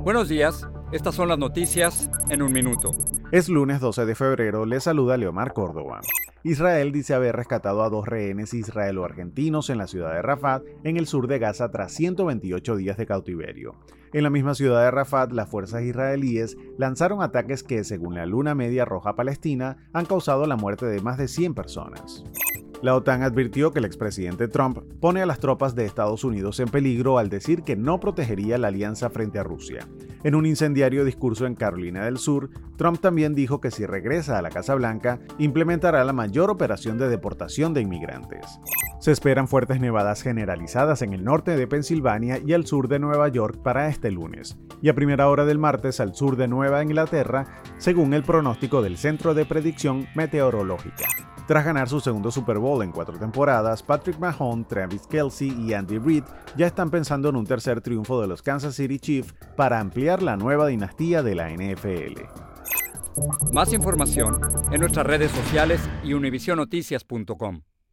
Buenos días, estas son las noticias en un minuto. Es lunes 12 de febrero, le saluda Leomar Córdoba. Israel dice haber rescatado a dos rehenes israelo-argentinos en la ciudad de Rafat, en el sur de Gaza, tras 128 días de cautiverio. En la misma ciudad de Rafat, las fuerzas israelíes lanzaron ataques que, según la Luna Media Roja Palestina, han causado la muerte de más de 100 personas. La OTAN advirtió que el expresidente Trump pone a las tropas de Estados Unidos en peligro al decir que no protegería la alianza frente a Rusia. En un incendiario discurso en Carolina del Sur, Trump también dijo que si regresa a la Casa Blanca, implementará la mayor operación de deportación de inmigrantes. Se esperan fuertes nevadas generalizadas en el norte de Pensilvania y al sur de Nueva York para este lunes, y a primera hora del martes al sur de Nueva Inglaterra, según el pronóstico del Centro de Predicción Meteorológica. Tras ganar su segundo Super Bowl en cuatro temporadas, Patrick Mahomes, Travis Kelsey y Andy Reid ya están pensando en un tercer triunfo de los Kansas City Chiefs para ampliar la nueva dinastía de la NFL. Más información en nuestras redes sociales y.